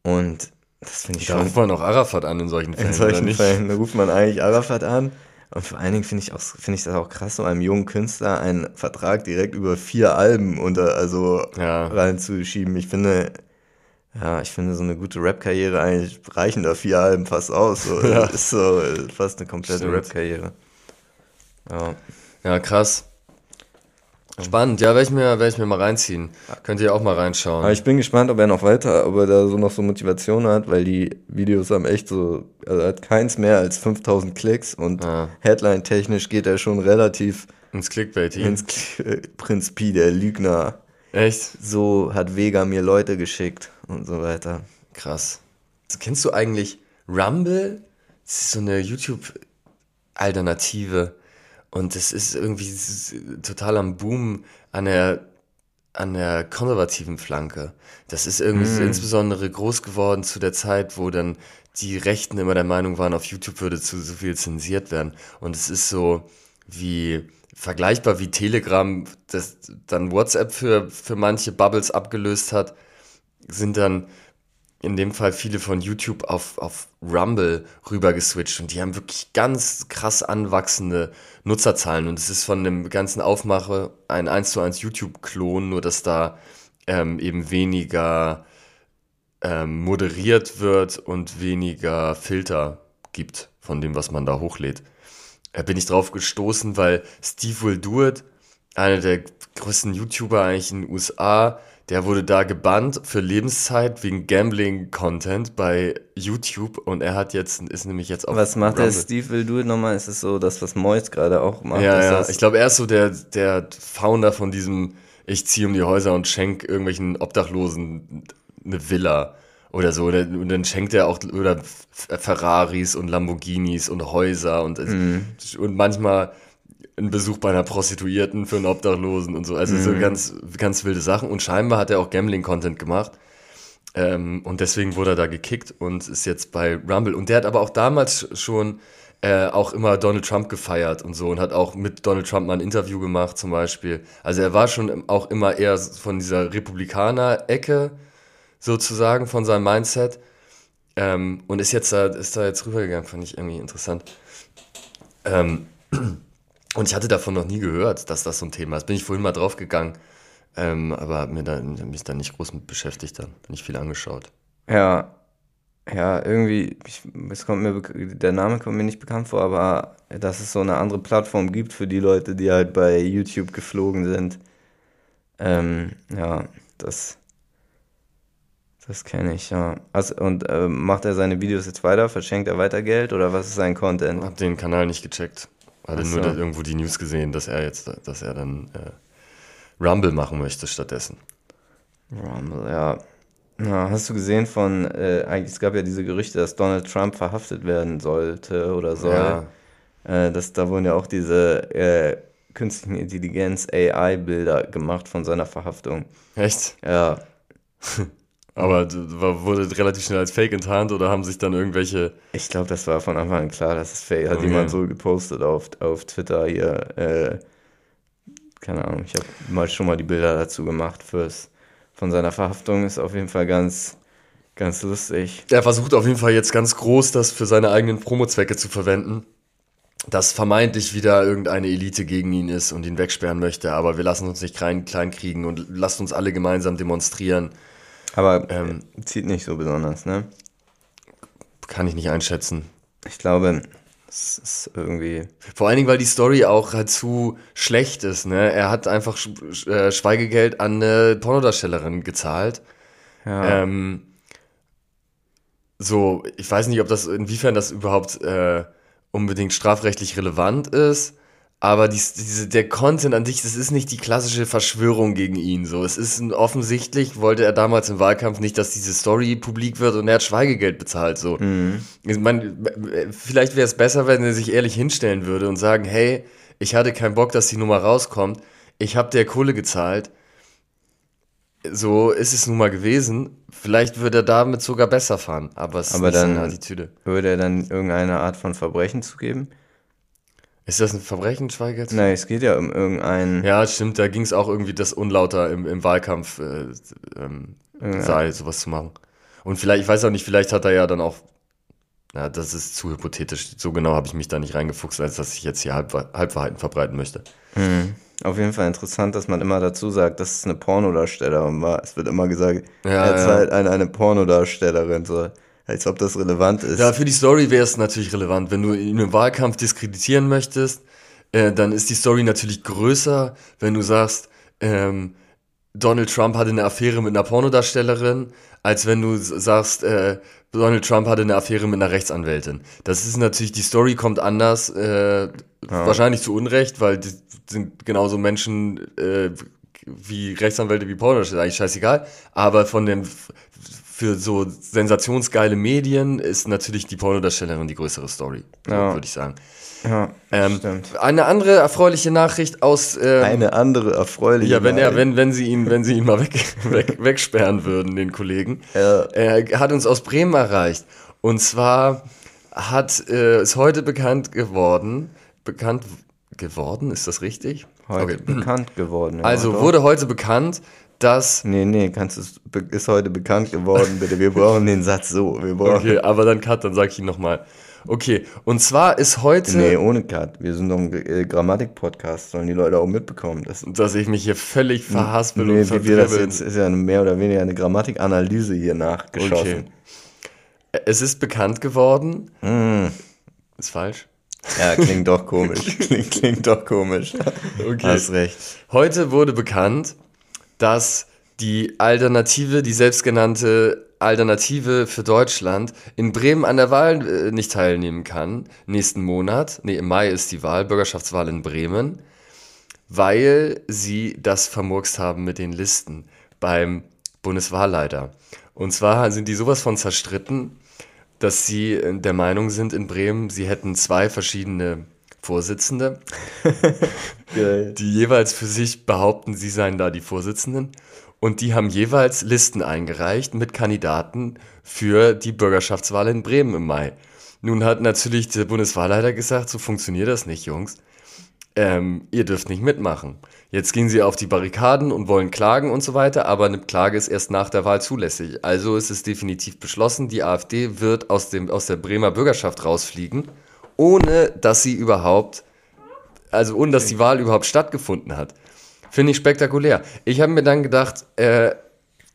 Und das finde ich Da schon. ruft man auch Arafat an in solchen Fällen. In solchen? Fällen da ruft man eigentlich Arafat an. Und vor allen Dingen finde ich, auch- finde ich das auch krass, so einem jungen Künstler einen Vertrag direkt über vier Alben unter, also Ja. reinzuschieben. Ich finde, ja, ich finde so eine gute Rap-Karriere eigentlich reichen da vier Alben fast aus. So, (laughs) Ja. Das ist so äh, fast eine komplette. Rap-Karriere. Ja. Ja, krass. Spannend, ja, werde ich, mir, werd ich mir mal reinziehen. Könnt ihr auch mal reinschauen. Aber ich bin gespannt, ob er noch weiter, ob er da so noch so Motivation hat, weil die Videos haben echt so, also er hat keins mehr als 5000 Klicks und Ja. Headline-technisch geht er schon relativ Ins Clickbait-Team. ins K- Prinz Pi, der Lügner. Echt? So hat Vega mir Leute geschickt und so weiter. Krass. Kennst du eigentlich Rumble? Das ist so eine YouTube-Alternative. Und das ist irgendwie total am Boom an der, an der konservativen Flanke. Das ist irgendwie so insbesondere groß geworden zu der Zeit, wo dann die Rechten immer der Meinung waren, auf YouTube würde zu so viel zensiert werden. Und es ist so wie vergleichbar wie Telegram, das dann WhatsApp für, für manche Bubbles abgelöst hat, sind dann in dem Fall viele von YouTube auf, auf Rumble rüber geswitcht und die haben wirklich ganz krass anwachsende Nutzerzahlen und es ist von dem ganzen Aufmache ein 1 zu 1 YouTube-Klon, nur dass da ähm, eben weniger ähm, moderiert wird und weniger Filter gibt von dem, was man da hochlädt. Da bin ich drauf gestoßen, weil Steve Will Do It, einer der größten YouTuber eigentlich in den USA, der wurde da gebannt für Lebenszeit wegen Gambling-Content bei YouTube und er hat jetzt, ist nämlich jetzt auf Was macht der Steve Will Do It nochmal? Ist es so, dass was Mois gerade auch macht? Ja, ja. ich glaube, er ist so der, der Founder von diesem, ich ziehe um die Häuser und schenke irgendwelchen Obdachlosen eine Villa oder so. Und dann schenkt er auch oder Ferraris und Lamborghinis und Häuser und, mhm. und manchmal ein Besuch bei einer Prostituierten für einen Obdachlosen und so. Also mhm. so ganz, ganz wilde Sachen. Und scheinbar hat er auch Gambling-Content gemacht. Ähm, und deswegen wurde er da gekickt und ist jetzt bei Rumble. Und der hat aber auch damals schon äh, auch immer Donald Trump gefeiert und so und hat auch mit Donald Trump mal ein Interview gemacht zum Beispiel. Also er war schon auch immer eher von dieser Republikaner-Ecke sozusagen, von seinem Mindset. Ähm, und ist jetzt da, ist da jetzt rübergegangen, fand ich irgendwie interessant. Ähm, und ich hatte davon noch nie gehört, dass das so ein Thema ist. Bin ich vorhin mal draufgegangen, ähm, aber habe mir da, mich da nicht groß mit beschäftigt, dann nicht viel angeschaut. Ja, ja, irgendwie, ich, es kommt mir, der Name kommt mir nicht bekannt vor, aber dass es so eine andere Plattform gibt für die Leute, die halt bei YouTube geflogen sind. Ähm, ja, das, das kenne ich, ja. Also, und äh, macht er seine Videos jetzt weiter? Verschenkt er weiter Geld oder was ist sein Content? Hab den Kanal nicht gecheckt. Hatte so. nur irgendwo die News gesehen, dass er jetzt, dass er dann äh, Rumble machen möchte stattdessen. Rumble, ja. ja hast du gesehen von, äh, es gab ja diese Gerüchte, dass Donald Trump verhaftet werden sollte oder soll. Ja. Äh, das, da wurden ja auch diese äh, künstlichen Intelligenz AI-Bilder gemacht von seiner Verhaftung. Echt? Ja. (laughs) Aber wurde relativ schnell als Fake enttarnt oder haben sich dann irgendwelche. Ich glaube, das war von Anfang an klar, dass es Fake. Hat okay. jemand so gepostet auf, auf Twitter hier. Äh, keine Ahnung, ich habe mal schon mal die Bilder dazu gemacht fürs von seiner Verhaftung. Ist auf jeden Fall ganz, ganz lustig. Er versucht auf jeden Fall jetzt ganz groß, das für seine eigenen Promo-Zwecke zu verwenden. Dass vermeintlich wieder irgendeine Elite gegen ihn ist und ihn wegsperren möchte, aber wir lassen uns nicht klein, klein kriegen und lasst uns alle gemeinsam demonstrieren aber ähm, zieht nicht so besonders, ne? Kann ich nicht einschätzen. Ich glaube, es ist irgendwie. Vor allen Dingen, weil die Story auch halt zu schlecht ist, ne? Er hat einfach äh, Schweigegeld an eine Pornodarstellerin gezahlt. Ja. Ähm, so, ich weiß nicht, ob das, inwiefern das überhaupt äh, unbedingt strafrechtlich relevant ist. Aber dies, diese, der Content an sich, das ist nicht die klassische Verschwörung gegen ihn. So, es ist ein, offensichtlich wollte er damals im Wahlkampf nicht, dass diese Story publik wird und er hat Schweigegeld bezahlt. So, mhm. mein, vielleicht wäre es besser, wenn er sich ehrlich hinstellen würde und sagen, hey, ich hatte keinen Bock, dass die Nummer rauskommt. Ich habe der Kohle gezahlt. So ist es nun mal gewesen. Vielleicht würde er damit sogar besser fahren. Aber es aber ist dann seine Attitüde. Würde er dann irgendeine Art von Verbrechen zugeben? Ist das ein Verbrechen, Schweigert? Nein, es geht ja um irgendeinen. Ja, stimmt, da ging es auch irgendwie, dass unlauter im, im Wahlkampf äh, ähm, ja. sei, sowas zu machen. Und vielleicht, ich weiß auch nicht, vielleicht hat er ja dann auch. Na, das ist zu hypothetisch. So genau habe ich mich da nicht reingefuchst, als dass ich jetzt hier Halb, Halbwahrheiten verbreiten möchte. Mhm. Auf jeden Fall interessant, dass man immer dazu sagt, das ist eine Pornodarstellerin war. Es wird immer gesagt, ja, er zahlt ja. eine, eine Pornodarstellerin. So als ob das relevant ist. Ja, für die Story wäre es natürlich relevant. Wenn du in einem Wahlkampf diskreditieren möchtest, äh, dann ist die Story natürlich größer, wenn du sagst, ähm, Donald Trump hatte eine Affäre mit einer Pornodarstellerin, als wenn du sagst, äh, Donald Trump hatte eine Affäre mit einer Rechtsanwältin. Das ist natürlich, die Story kommt anders, äh, ja. wahrscheinlich zu Unrecht, weil die sind genauso Menschen äh, wie Rechtsanwälte wie Pornodarsteller, eigentlich scheißegal. Aber von dem für so sensationsgeile Medien ist natürlich die Pornodarstellerin die größere Story, ja. würde ich sagen. Ja, ähm, stimmt. Eine andere erfreuliche Nachricht aus. Ähm, eine andere erfreuliche. Ja, wenn er, wenn, wenn sie ihn, wenn sie ihn mal weg, (laughs) weg, wegsperren würden, den Kollegen. Ja. Er hat uns aus Bremen erreicht. Und zwar hat äh, ist heute bekannt geworden, bekannt geworden, ist das richtig? Heute okay. bekannt geworden. Ja, also doch. wurde heute bekannt, dass. Nee, nee, kannst du, ist heute bekannt geworden, bitte. Wir brauchen den Satz so. Wir brauchen okay, aber dann Cut, dann sag ich ihn nochmal. Okay, und zwar ist heute. Nee, ohne Cut. Wir sind doch ein äh, Grammatik-Podcast, sollen die Leute auch mitbekommen. Dass, dass ich mich hier völlig verhaspel nee, und wie wir das jetzt ist ja mehr oder weniger eine Grammatikanalyse hier nachgeschossen. Okay. Es ist bekannt geworden. Mm. Ist falsch. Ja, klingt doch komisch. (laughs) klingt, klingt doch komisch. Okay. Hast recht. Heute wurde bekannt, dass die Alternative, die selbstgenannte Alternative für Deutschland in Bremen an der Wahl äh, nicht teilnehmen kann. Nächsten Monat, nee, im Mai ist die Wahl, Bürgerschaftswahl in Bremen, weil sie das vermurkst haben mit den Listen beim Bundeswahlleiter. Und zwar sind die sowas von zerstritten, dass sie äh, der Meinung sind in Bremen, sie hätten zwei verschiedene Vorsitzende, (laughs) die jeweils für sich behaupten, sie seien da die Vorsitzenden. Und die haben jeweils Listen eingereicht mit Kandidaten für die Bürgerschaftswahl in Bremen im Mai. Nun hat natürlich der Bundeswahlleiter gesagt, so funktioniert das nicht, Jungs. Ähm, ihr dürft nicht mitmachen. Jetzt gehen sie auf die Barrikaden und wollen klagen und so weiter, aber eine Klage ist erst nach der Wahl zulässig. Also ist es definitiv beschlossen, die AfD wird aus, dem, aus der Bremer Bürgerschaft rausfliegen, ohne dass sie überhaupt, also ohne dass die Wahl überhaupt stattgefunden hat. Finde ich spektakulär. Ich habe mir dann gedacht, äh,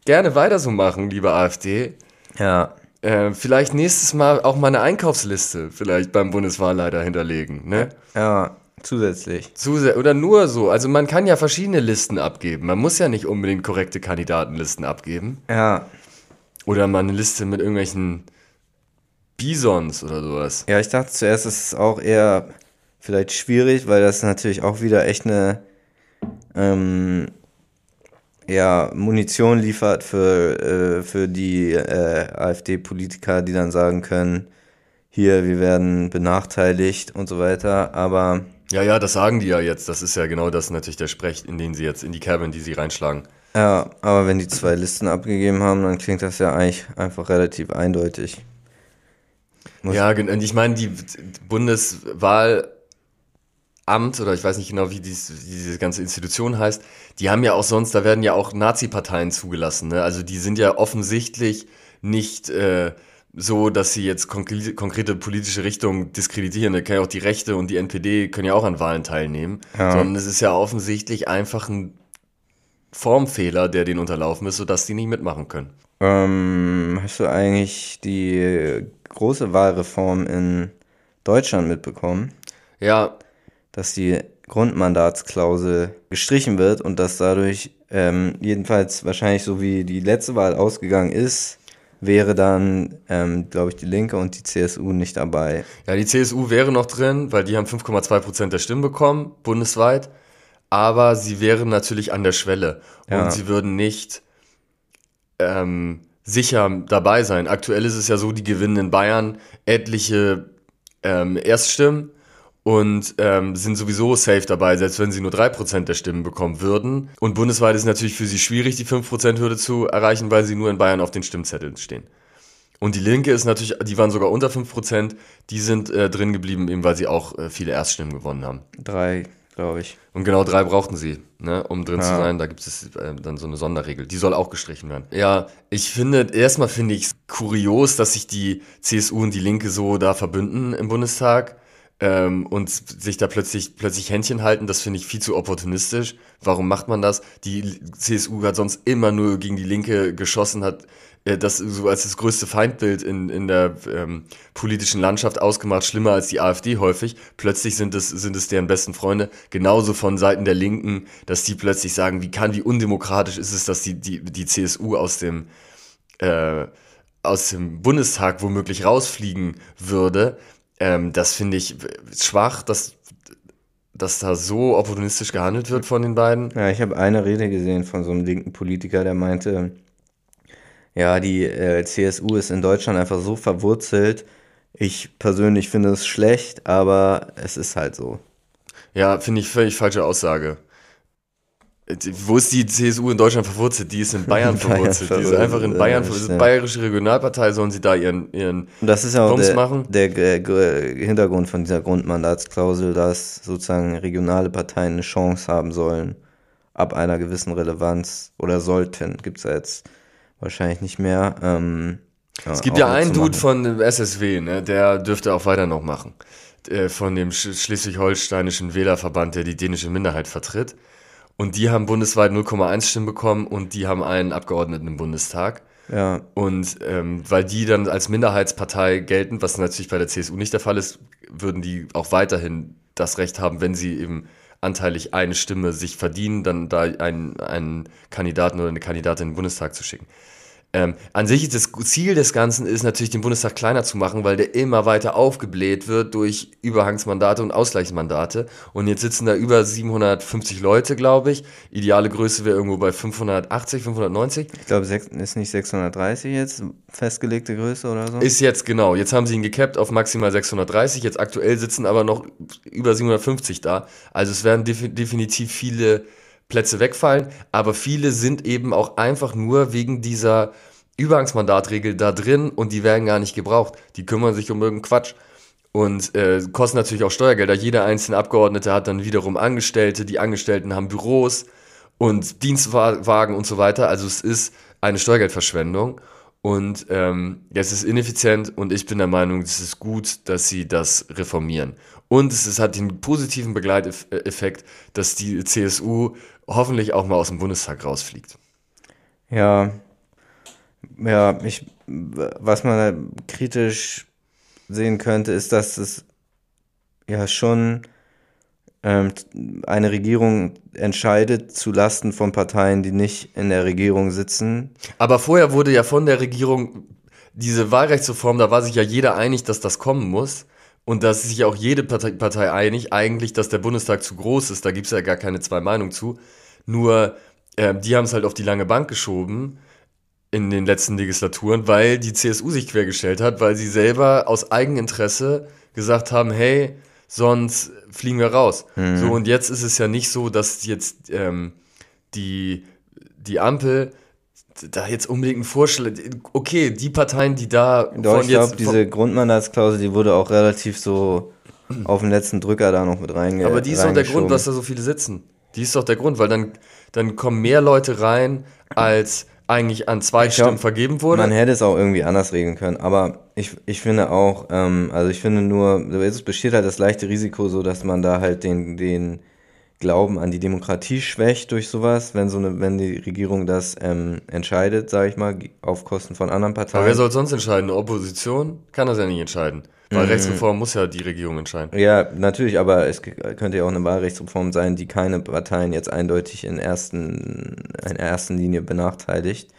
gerne weiter so machen, liebe AfD. Ja. Äh, vielleicht nächstes Mal auch mal eine Einkaufsliste vielleicht beim Bundeswahlleiter hinterlegen. Ne? Ja, zusätzlich. Zusä oder nur so. Also man kann ja verschiedene Listen abgeben. Man muss ja nicht unbedingt korrekte Kandidatenlisten abgeben. Ja. Oder mal eine Liste mit irgendwelchen Bisons oder sowas. Ja, ich dachte zuerst, es ist auch eher vielleicht schwierig, weil das natürlich auch wieder echt eine ähm, ja, Munition liefert für, äh, für die äh, AfD-Politiker, die dann sagen können, hier, wir werden benachteiligt und so weiter. Aber Ja, ja, das sagen die ja jetzt. Das ist ja genau das natürlich der Sprech, in den sie jetzt, in die Kerbe, in die sie reinschlagen. ja, aber wenn die zwei Listen abgegeben haben, dann klingt das ja eigentlich einfach relativ eindeutig. Muss- Ja, ich meine, die Bundeswahlamt oder ich weiß nicht genau, wie, dies, diese ganze Institution heißt, die haben ja auch sonst, da werden ja auch Nazi-Parteien zugelassen. Ne? Also die sind ja offensichtlich nicht äh, so, dass sie jetzt konkrete, konkrete politische Richtungen diskreditieren. Da können ja auch die Rechte und die NPD können ja auch an Wahlen teilnehmen. Ja. Sondern es ist ja offensichtlich einfach ein Formfehler, der denen unterlaufen ist, sodass die nicht mitmachen können. Ähm, hast du eigentlich die große Wahlreform in Deutschland mitbekommen? Ja, dass die Grundmandatsklausel gestrichen wird und dass dadurch ähm, jedenfalls wahrscheinlich so wie die letzte Wahl ausgegangen ist, wäre dann, ähm, glaube ich, die Linke und die CSU nicht dabei. Ja, die CSU wäre noch drin, weil die haben 5,2 Prozent der Stimmen bekommen, bundesweit. Aber sie wären natürlich an der Schwelle. Und Ja. sie würden nicht ähm, sicher dabei sein. Aktuell ist es ja so, die gewinnen in Bayern etliche ähm, Erststimmen und ähm, sind sowieso safe dabei, selbst wenn sie nur 3% der Stimmen bekommen würden. Und bundesweit ist natürlich für sie schwierig, die 5%-Hürde zu erreichen, weil sie nur in Bayern auf den Stimmzetteln stehen. Und die Linke ist natürlich, die waren sogar unter 5%, die sind äh, drin geblieben, eben weil sie auch äh, viele Erststimmen gewonnen haben. Drei, glaube ich. Und genau drei brauchten sie, ne, um drin zu Ja. sein. Da gibt es äh, dann so eine Sonderregel. Die soll auch gestrichen werden. Ja, ich finde, erstmal finde ich es kurios, dass sich die CSU und die Linke so da verbünden im Bundestag ähm, und sich da plötzlich, plötzlich Händchen halten. Das finde ich viel zu opportunistisch. Warum macht man das? Die CSU hat sonst immer nur gegen die Linke geschossen, hat äh, das so als das größte Feindbild in, in der ähm, politischen Landschaft ausgemacht, schlimmer als die AfD häufig. Plötzlich sind es, sind es deren besten Freunde, genauso von Seiten der Linken, dass die plötzlich sagen, wie kann, wie undemokratisch ist es, dass die, die, die CSU aus dem, äh, aus dem Bundestag womöglich rausfliegen würde. Ähm, das finde ich schwach, dass, dass da so opportunistisch gehandelt wird von den beiden. Ja, ich habe eine Rede gesehen von so einem linken Politiker, der meinte, ja, die äh, CSU ist in Deutschland einfach so verwurzelt. Ich persönlich finde es schlecht, aber es ist halt so. Ja, finde ich völlig falsche Aussage. Äh, Wo ist die CSU in Deutschland verwurzelt? Die ist in Bayern (laughs) In Bayern verwurzelt. Die ist verwurzelt, einfach in Bayern ja, verwurzelt. stimmt. Bayerische Regionalpartei sollen sie da ihren, ihren Und das ist ja auch der, machen? der G- G- Hintergrund von dieser Grundmandatsklausel, dass sozusagen regionale Parteien eine Chance haben sollen, ab einer gewissen Relevanz oder sollten, gibt es ja jetzt wahrscheinlich nicht mehr. Ähm, Es gibt ja einen Dude von dem SSW, ne, der dürfte auch weiter noch machen. Äh, Von dem Sch schleswig-holsteinischen Wählerverband, der die dänische Minderheit vertritt. Und die haben bundesweit 0,1 Stimmen bekommen und die haben einen Abgeordneten im Bundestag. Ja. Und ähm, weil die dann als Minderheitspartei gelten, was natürlich bei der CSU nicht der Fall ist, würden die auch weiterhin das Recht haben, wenn sie eben anteilig eine Stimme sich verdienen, dann da einen, einen Kandidaten oder eine Kandidatin in den Bundestag zu schicken. Ähm, an sich ist das Ziel des Ganzen ist natürlich, den Bundestag kleiner zu machen, weil der immer weiter aufgebläht wird durch Überhangsmandate und Ausgleichsmandate. Und jetzt sitzen da über 750 Leute, glaube ich. Ideale Größe wäre irgendwo bei 580, 590. Ich glaube, ist nicht 630 jetzt festgelegte Größe oder so? Ist jetzt, genau. Jetzt haben sie ihn gekappt auf maximal 630. Jetzt aktuell sitzen aber noch über 750 da. Also es werden definitiv viele Plätze wegfallen, aber viele sind eben auch einfach nur wegen dieser Übergangsmandatregel da drin und die werden gar nicht gebraucht. Die kümmern sich um irgendeinen Quatsch und äh, kosten natürlich auch Steuergelder. Jeder einzelne Abgeordnete hat dann wiederum Angestellte, die Angestellten haben Büros und Dienstwagen und so weiter. Also es ist eine Steuergeldverschwendung und ähm, es ist ineffizient und ich bin der Meinung, es ist gut, dass sie das reformieren. Und es, es hat den positiven Begleiteffekt, dass die CSU hoffentlich auch mal aus dem Bundestag rausfliegt. Ja, ja, ich, was man kritisch sehen könnte, ist, dass es ja schon ähm, eine Regierung entscheidet zu Lasten von Parteien, die nicht in der Regierung sitzen. Aber vorher wurde ja von der Regierung diese Wahlrechtsreform, da war sich ja jeder einig, dass das kommen muss. Und da ist sich auch jede Partei, Partei einig, eigentlich, dass der Bundestag zu groß ist. Da gibt es ja gar keine zwei Meinungen zu. Nur, äh, die haben es halt auf die lange Bank geschoben in den letzten Legislaturen, weil die CSU sich quergestellt hat, weil sie selber aus Eigeninteresse gesagt haben, hey, sonst fliegen wir raus. Mhm. So, und jetzt ist es ja nicht so, dass jetzt ähm, die, die Ampel da jetzt unbedingt einen Vorschlag. Okay, die Parteien, die da. Doch, ich glaube, diese Grundmandatsklausel, die wurde auch relativ so auf den letzten Drücker da noch mit reinge Aber die ist doch der Grund, dass da so viele sitzen. Die ist doch der Grund, weil dann, dann kommen mehr Leute rein, als eigentlich an zwei Stimmen vergeben wurde. Man hätte es auch irgendwie anders regeln können, aber ich, ich finde auch, ähm, also ich finde nur, es besteht halt das leichte Risiko so, dass man da halt den, den Glauben an die Demokratie schwächt durch sowas, wenn so eine, wenn die Regierung das ähm, entscheidet, sage ich mal, auf Kosten von anderen Parteien. Aber wer soll sonst entscheiden? Eine Opposition kann das ja nicht entscheiden. Wahlrechtsreform mhm. muss ja die Regierung entscheiden. Ja, natürlich, aber es könnte ja auch eine Wahlrechtsreform sein, die keine Parteien jetzt eindeutig in, ersten, in ersten Linie benachteiligt.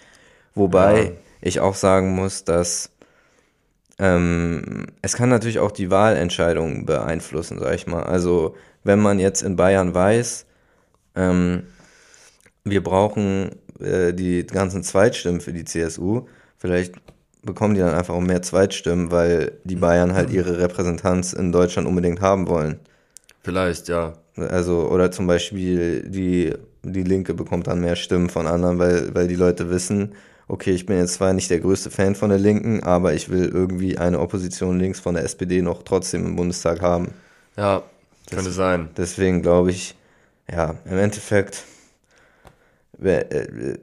Wobei ja. ich auch sagen muss, dass ähm, es kann natürlich auch die Wahlentscheidung beeinflussen, sag ich mal. Also wenn man jetzt in Bayern weiß, ähm, wir brauchen äh, die ganzen Zweitstimmen für die CSU, vielleicht bekommen die dann einfach auch mehr Zweitstimmen, weil die mhm. Bayern halt ihre Repräsentanz in Deutschland unbedingt haben wollen. Vielleicht, ja. Also, oder zum Beispiel die, die Linke bekommt dann mehr Stimmen von anderen, weil, weil die Leute wissen, okay, ich bin jetzt zwar nicht der größte Fan von der Linken, aber ich will irgendwie eine Opposition links von der SPD noch trotzdem im Bundestag haben. Ja, könnte das, sein. Deswegen glaube ich, ja, im Endeffekt äh,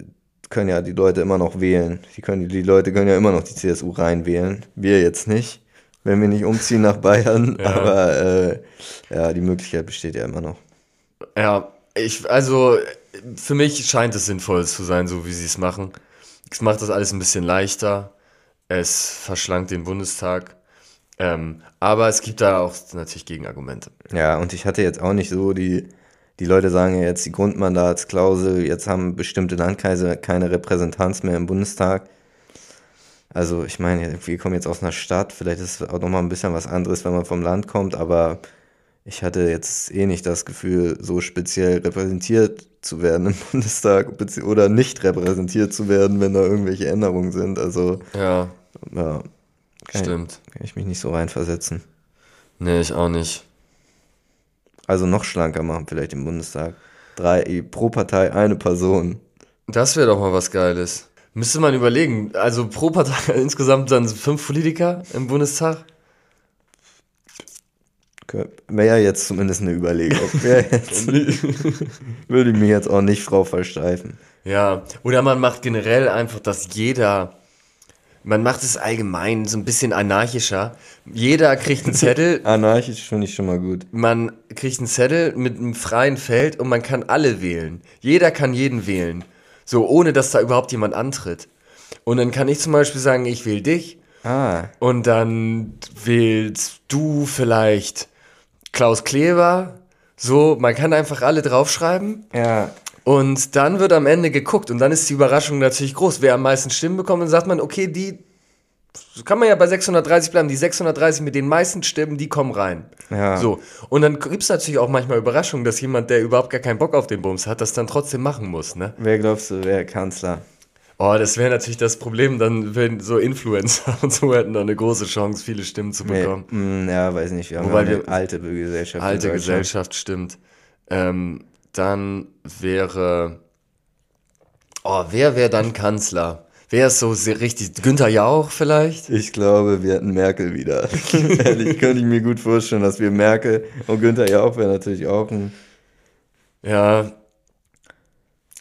können ja die Leute immer noch wählen. Die, können, die Leute können ja immer noch die CSU reinwählen. Wir jetzt nicht, wenn wir nicht umziehen nach Bayern. (laughs) Ja. Aber äh, ja, die Möglichkeit besteht ja immer noch. Ja, ich, also für mich scheint es sinnvoll zu sein, so wie sie es machen. Es macht das alles ein bisschen leichter. Es verschlankt den Bundestag. Ähm, aber es gibt da auch natürlich Gegenargumente. Ja, und ich hatte jetzt auch nicht so die die Leute sagen ja jetzt die Grundmandatsklausel, jetzt haben bestimmte Landkreise keine Repräsentanz mehr im Bundestag. Also ich meine, wir kommen jetzt aus einer Stadt, vielleicht ist es auch nochmal ein bisschen was anderes, wenn man vom Land kommt, aber ich hatte jetzt eh nicht das Gefühl, so speziell repräsentiert zu werden im (laughs) Bundestag oder nicht repräsentiert zu werden, wenn da irgendwelche Änderungen sind. Also ja, ja kann stimmt. Ich, kann ich mich nicht so reinversetzen. Nee, ich auch nicht. Also noch schlanker machen vielleicht im Bundestag. Drei, pro Partei eine Person. Das wäre doch mal was Geiles. Müsste man überlegen. Also pro Partei (laughs) insgesamt dann fünf Politiker im Bundestag? Wäre ja jetzt zumindest eine Überlegung. (laughs) (laughs) Würde ich mir jetzt auch nicht Frau versteifen. Ja, oder man macht generell einfach, dass jeder man macht es allgemein so ein bisschen anarchischer. Jeder kriegt einen Zettel. (laughs) Anarchisch finde ich schon mal gut. Man kriegt einen Zettel mit einem freien Feld und man kann alle wählen. Jeder kann jeden wählen. So, ohne dass da überhaupt jemand antritt. Und dann kann ich zum Beispiel sagen, ich will dich. Ah, Und dann wählst du vielleicht Klaus Kleber. So, man kann einfach alle draufschreiben. ja. Und dann wird am Ende geguckt. Und dann ist die Überraschung natürlich groß. Wer am meisten Stimmen bekommt, dann sagt man, okay, die. Kann man ja bei 630 bleiben. Die 630 mit den meisten Stimmen, die kommen rein. Ja. So. Und dann gibt es natürlich auch manchmal Überraschungen, dass jemand, der überhaupt gar keinen Bock auf den Bums hat, das dann trotzdem machen muss. Ne? Wer glaubst du, wer Kanzler? Oh, das wäre natürlich das Problem, dann wenn so Influencer (laughs) und so hätten dann eine große Chance, viele Stimmen zu Nee, bekommen. mm, ja, weiß nicht. Wir haben Wobei eine wir- alte Gesellschaft. Alte. Gesellschaft, stimmt. Ähm, dann wäre. Oh, wer wäre dann Kanzler? Wer ist so richtig? Günther Jauch vielleicht? Ich glaube, wir hätten Merkel wieder. (laughs) Ehrlich, könnte ich mir gut vorstellen, dass wir Merkel und Günther Jauch wäre natürlich auch ein. Ja.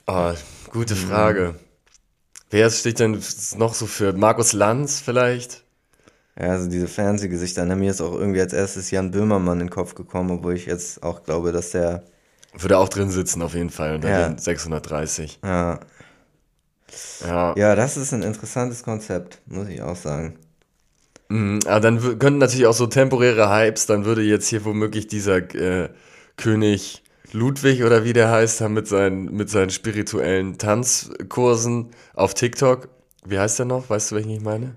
Oh, gute Mhm. Frage. Wer steht denn noch so für Markus Lanz vielleicht? Ja, also diese Fernsehgesichter. Ne? Mir ist auch irgendwie als erstes Jan Böhmermann in den Kopf gekommen, obwohl ich jetzt auch glaube, dass der. Würde auch drin sitzen auf jeden Fall unter Ja. den 630. Ja, Ja. ja, das ist ein interessantes Konzept, muss ich auch sagen. Mhm, aber dann wü- könnten natürlich auch so temporäre Hypes, dann würde jetzt hier womöglich dieser äh, König Ludwig oder wie der heißt, mit seinen, mit seinen spirituellen Tanzkursen auf TikTok. Wie heißt der noch? Weißt du, welchen ich meine?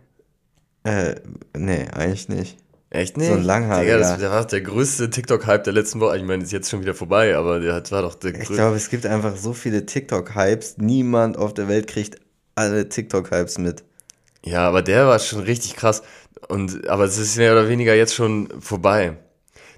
Äh, nee, eigentlich nicht. Echt nicht? So ein Langhaariger. Digga, das, der war der größte TikTok-Hype der letzten Woche. Ich meine, ist jetzt schon wieder vorbei, aber der hat- war doch der Ich größte. glaube, es gibt einfach so viele TikTok-Hypes. Niemand auf der Welt kriegt alle TikTok-Hypes mit. Ja, aber der war schon richtig krass. Und, aber es ist mehr oder weniger jetzt schon vorbei.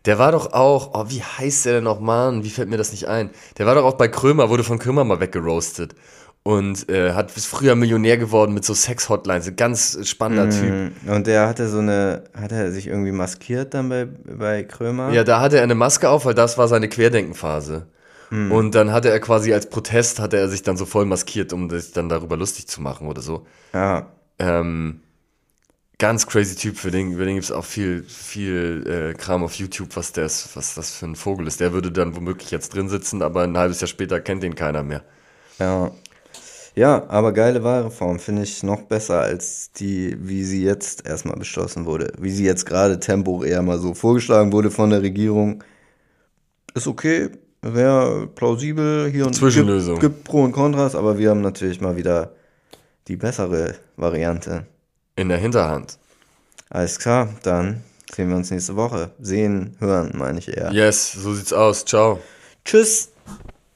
Der war doch auch, oh, wie heißt der denn noch, Mann? Wie fällt mir das nicht ein? Der war doch auch bei Krömer, wurde von Krömer mal weggeroastet. Und äh, hat bis früher Millionär geworden mit so Sex-Hotlines. Ein ganz spannender Typ. Mm, Und der hatte so eine, hat er sich irgendwie maskiert dann bei, bei Krömer? Ja, da hatte er eine Maske auf, weil das war seine Querdenkenphase. Und dann hatte er quasi als Protest, hatte er sich dann so voll maskiert, um sich dann darüber lustig zu machen oder so. Ja, Ähm, ganz crazy Typ, für den, für den gibt es auch viel, viel äh, Kram auf YouTube, was, der ist, was das für ein Vogel ist. Der würde dann womöglich jetzt drin sitzen, aber ein halbes Jahr später kennt ihn keiner mehr. ja. Ja, aber geile Wahlreform finde ich noch besser als die, wie sie jetzt erstmal beschlossen wurde. Wie sie jetzt gerade temporär mal so vorgeschlagen wurde von der Regierung. Ist okay, wäre plausibel hier und Zwischenlösung. Gibt, gibt Pro und Kontras, aber wir haben natürlich mal wieder die bessere Variante. In der Hinterhand. Alles klar, dann sehen wir uns nächste Woche. Sehen, hören, meine ich eher. Yes, so sieht's aus. Ciao. Tschüss.